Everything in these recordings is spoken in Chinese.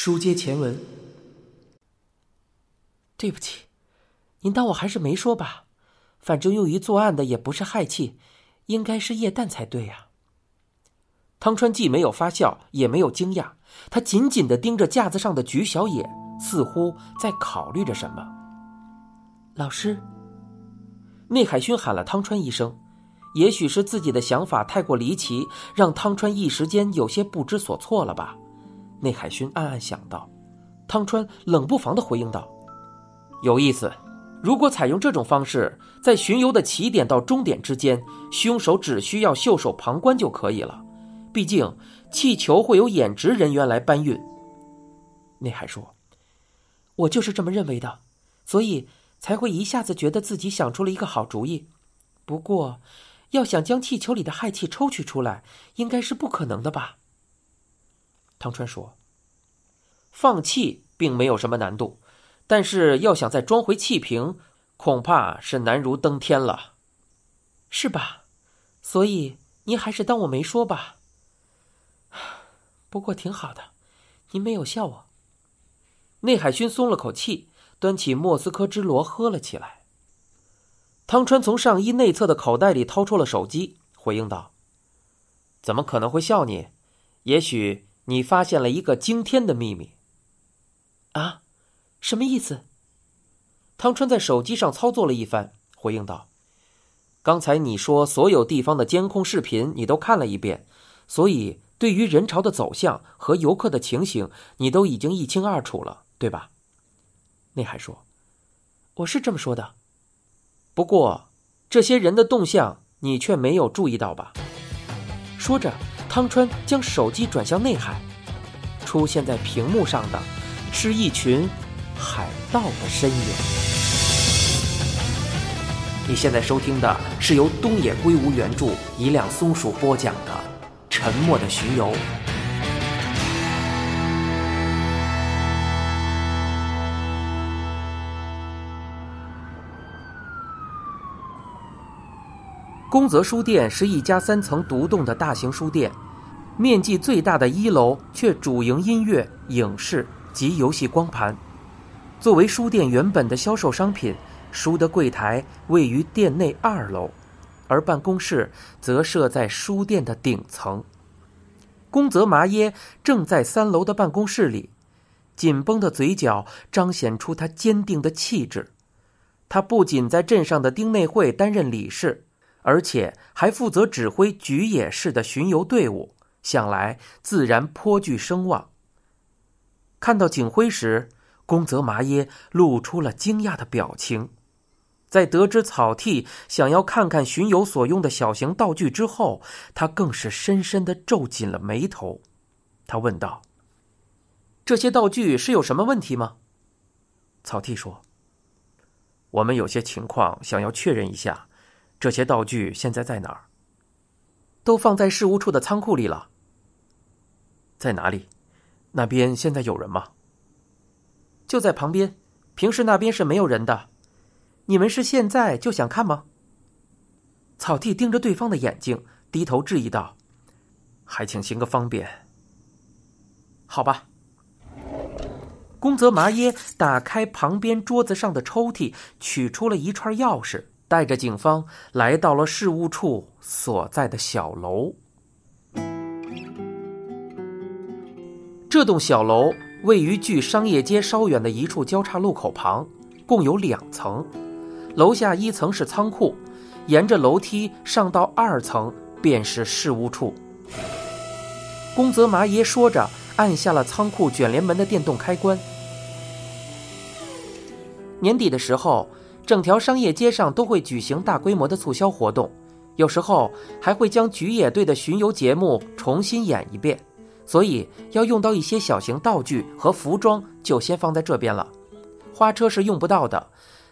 书接前文。对不起，您当我还是没说吧？反正用于作案的也不是氦气，应该是液氮才对呀。汤川既没有发笑，也没有惊讶，他紧紧的盯着架子上的菊小野，似乎在考虑着什么。老师，内海勋喊了汤川一声，也许是自己的想法太过离奇，让汤川一时间有些不知所措了吧。内海勋暗暗想到。汤川冷不防的回应道。有意思，如果采用这种方式，在巡游的起点到终点之间，凶手只需要袖手旁观就可以了。毕竟，气球会有演职人员来搬运。内海说：“我就是这么认为的，所以才会一下子觉得自己想出了一个好主意。不过，要想将气球里的氦气抽取出来，应该是不可能的吧？”汤川说：“放气并没有什么难度。”但是要想再装回气瓶，恐怕是难如登天了，是吧？所以您还是当我没说吧。不过挺好的，您没有笑我。内海勋松了口气，端起莫斯科之罗喝了起来。汤川从上衣内侧的口袋里掏出了手机，回应道：“怎么可能会笑你？也许你发现了一个惊天的秘密。”啊？什么意思？汤川在手机上操作了一番，回应道：“刚才你说所有地方的监控视频你都看了一遍，所以对于人潮的走向和游客的情形，你都已经一清二楚了，对吧？”内海说：“我是这么说的，不过这些人的动向你却没有注意到吧？”说着，汤川将手机转向内海，出现在屏幕上的是一群。海盗的身影。你现在收听的是由东野圭吾原著、一辆松鼠播讲的《沉默的巡游》。宫泽书店是一家三层独栋的大型书店，面积最大的一楼却主营音乐、影视及游戏光盘。作为书店原本的销售商品，书的柜台位于店内二楼，而办公室则设在书店的顶层。宫泽麻耶正在三楼的办公室里，紧绷的嘴角彰显出他坚定的气质。他不仅在镇上的丁内会担任理事，而且还负责指挥菊野市的巡游队伍，想来自然颇具声望。看到景辉时。宫泽麻耶露出了惊讶的表情，在得知草剃想要看看巡游所用的小型道具之后，他更是深深的皱紧了眉头。他问道：“这些道具是有什么问题吗？”草剃说：“我们有些情况想要确认一下，这些道具现在在哪儿？都放在事务处的仓库里了。在哪里？那边现在有人吗？”就在旁边，平时那边是没有人的。你们是现在就想看吗？草地盯着对方的眼睛，低头质疑道：“还请行个方便。”好吧。宫泽麻耶打开旁边桌子上的抽屉，取出了一串钥匙，带着警方来到了事务处所在的小楼。这栋小楼。位于距商业街稍远的一处交叉路口旁，共有两层。楼下一层是仓库，沿着楼梯上到二层便是事务处。宫泽麻耶说着，按下了仓库卷帘门的电动开关。年底的时候，整条商业街上都会举行大规模的促销活动，有时候还会将菊野队的巡游节目重新演一遍。所以要用到一些小型道具和服装，就先放在这边了。花车是用不到的，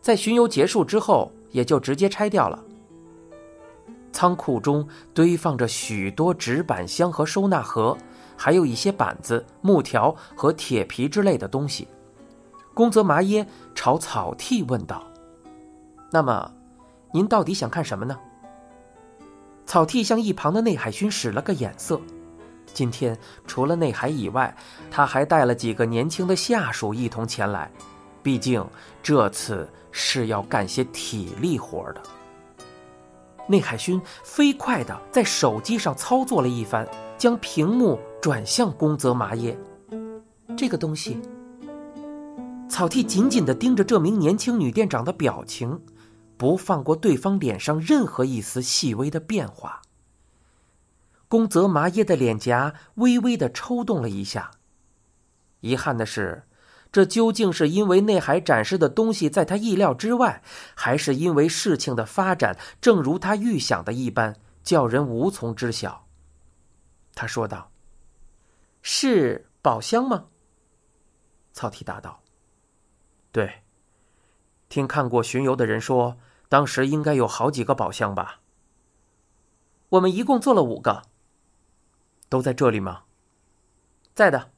在巡游结束之后也就直接拆掉了。仓库中堆放着许多纸板箱和收纳盒，还有一些板子、木条和铁皮之类的东西。宫泽麻耶朝草剃问道：“那么，您到底想看什么呢？”草剃向一旁的内海勋使了个眼色。今天除了内海以外，他还带了几个年轻的下属一同前来。毕竟这次是要干些体力活的。内海勋飞快的在手机上操作了一番，将屏幕转向宫泽麻耶。这个东西。草剃紧紧的盯着这名年轻女店长的表情，不放过对方脸上任何一丝细微的变化。宫泽麻耶的脸颊微微的抽动了一下。遗憾的是，这究竟是因为内海展示的东西在他意料之外，还是因为事情的发展正如他预想的一般，叫人无从知晓？他说道：“是宝箱吗？”草剃答道。对，听看过巡游的人说，当时应该有好几个宝箱吧。我们一共做了五个，都在这里吗？在的。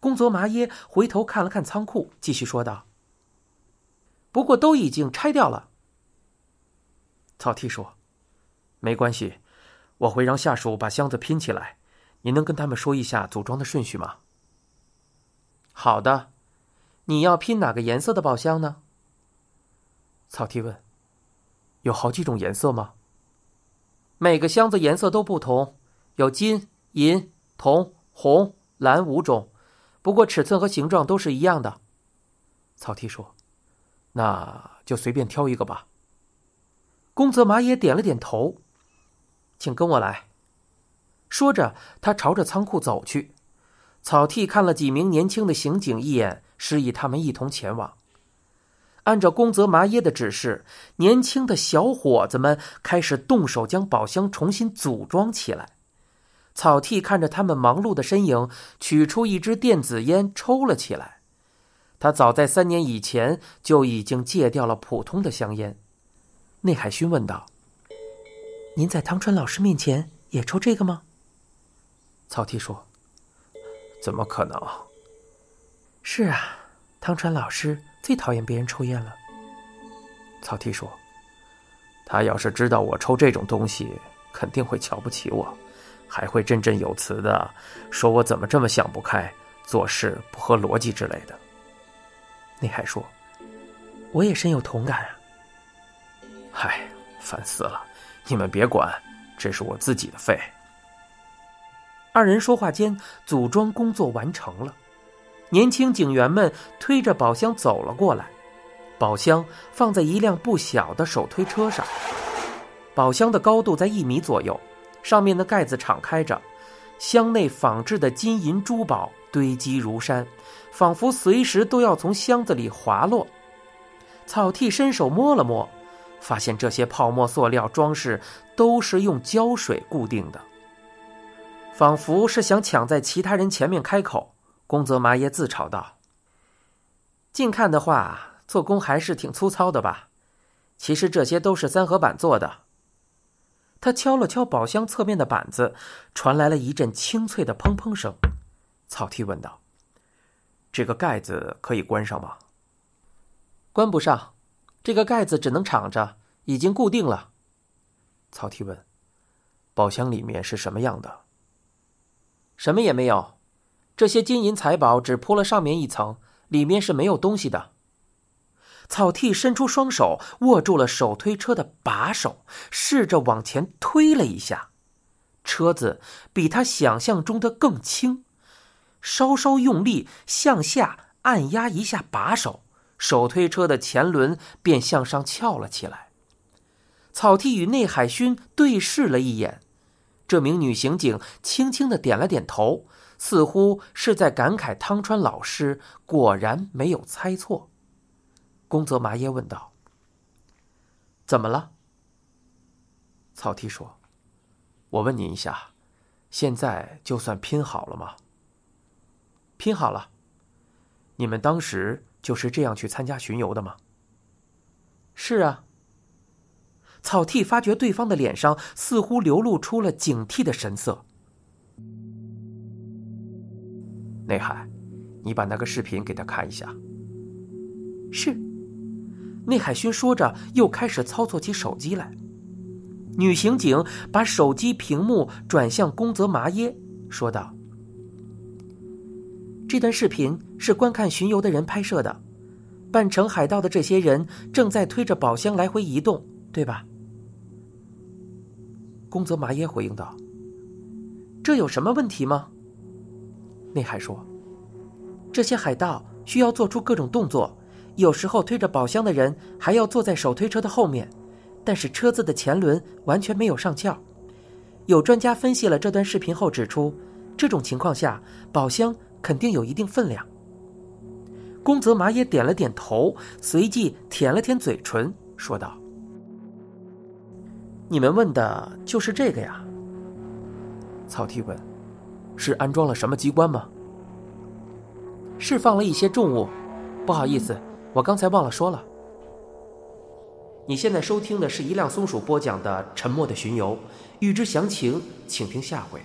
工作麻耶回头看了看仓库，继续说道：“不过都已经拆掉了。”草剃说：“没关系，我会让下属把箱子拼起来。你能跟他们说一下组装的顺序吗？”好的。你要拼哪个颜色的宝箱呢？草剃问。有好几种颜色吗？每个箱子颜色都不同，有金、银、铜、红、蓝五种，不过尺寸和形状都是一样的。草剃说：“那就随便挑一个吧。”宫泽麻也点了点头，请跟我来。说着，他朝着仓库走去。草剃看了几名年轻的刑警一眼。示意他们一同前往。按照宫泽麻耶的指示，年轻的小伙子们开始动手将宝箱重新组装起来。草剃看着他们忙碌的身影，取出一支电子烟抽了起来。他早在三年以前就已经戒掉了普通的香烟。内海勋问道：“您在汤川老师面前也抽这个吗？”草剃说：“怎么可能？”是啊，汤川老师最讨厌别人抽烟了。草剃说：“他要是知道我抽这种东西，肯定会瞧不起我，还会振振有词的说我怎么这么想不开，做事不合逻辑之类的。”内海说：“我也深有同感啊。”嗨，烦死了！你们别管，这是我自己的肺。二人说话间，组装工作完成了。年轻警员们推着宝箱走了过来，宝箱放在一辆不小的手推车上。宝箱的高度在一米左右，上面的盖子敞开着，箱内仿制的金银珠宝堆积如山，仿佛随时都要从箱子里滑落。草剃伸手摸了摸，发现这些泡沫塑料装饰都是用胶水固定的，仿佛是想抢在其他人前面开口。宫泽麻耶自嘲道：“近看的话，做工还是挺粗糙的吧？其实这些都是三合板做的。”他敲了敲宝箱侧面的板子，传来了一阵清脆的砰砰声。草剃问道：“这个盖子可以关上吗？”“关不上，这个盖子只能敞着，已经固定了。”草剃问：“宝箱里面是什么样的？”“什么也没有。”这些金银财宝只铺了上面一层，里面是没有东西的。草剃伸出双手握住了手推车的把手，试着往前推了一下，车子比他想象中的更轻。稍稍用力向下按压一下把手，手推车的前轮便向上翘了起来。草剃与内海薰对视了一眼，这名女刑警轻轻的点了点头。似乎是在感慨汤川老师果然没有猜错。宫泽麻耶问道：“怎么了？”草剃说：“我问你一下，现在就算拼好了吗？”“拼好了。”“你们当时就是这样去参加巡游的吗？”“是啊。”草剃发觉对方的脸上似乎流露出了警惕的神色。内海，你把那个视频给他看一下。是。内海勋说着，又开始操作起手机来。女刑警把手机屏幕转向宫泽麻耶，说道：“这段视频是观看巡游的人拍摄的，扮成海盗的这些人正在推着宝箱来回移动，对吧？”宫泽麻耶回应道：“这有什么问题吗？”内海说：“这些海盗需要做出各种动作，有时候推着宝箱的人还要坐在手推车的后面，但是车子的前轮完全没有上翘。有专家分析了这段视频后指出，这种情况下宝箱肯定有一定分量。”宫泽麻也点了点头，随即舔了舔嘴唇，说道：“你们问的就是这个呀？”草剃问。是安装了什么机关吗？释放了一些重物，不好意思，我刚才忘了说了。你现在收听的是一辆松鼠播讲的《沉默的巡游》，欲知详情，请听下回。